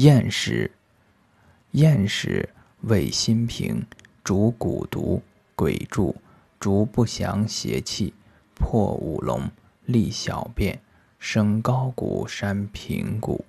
厌食，厌食味心平，主蛊毒，鬼助，逐不祥邪气，破五龙，利小便，升高谷山平谷。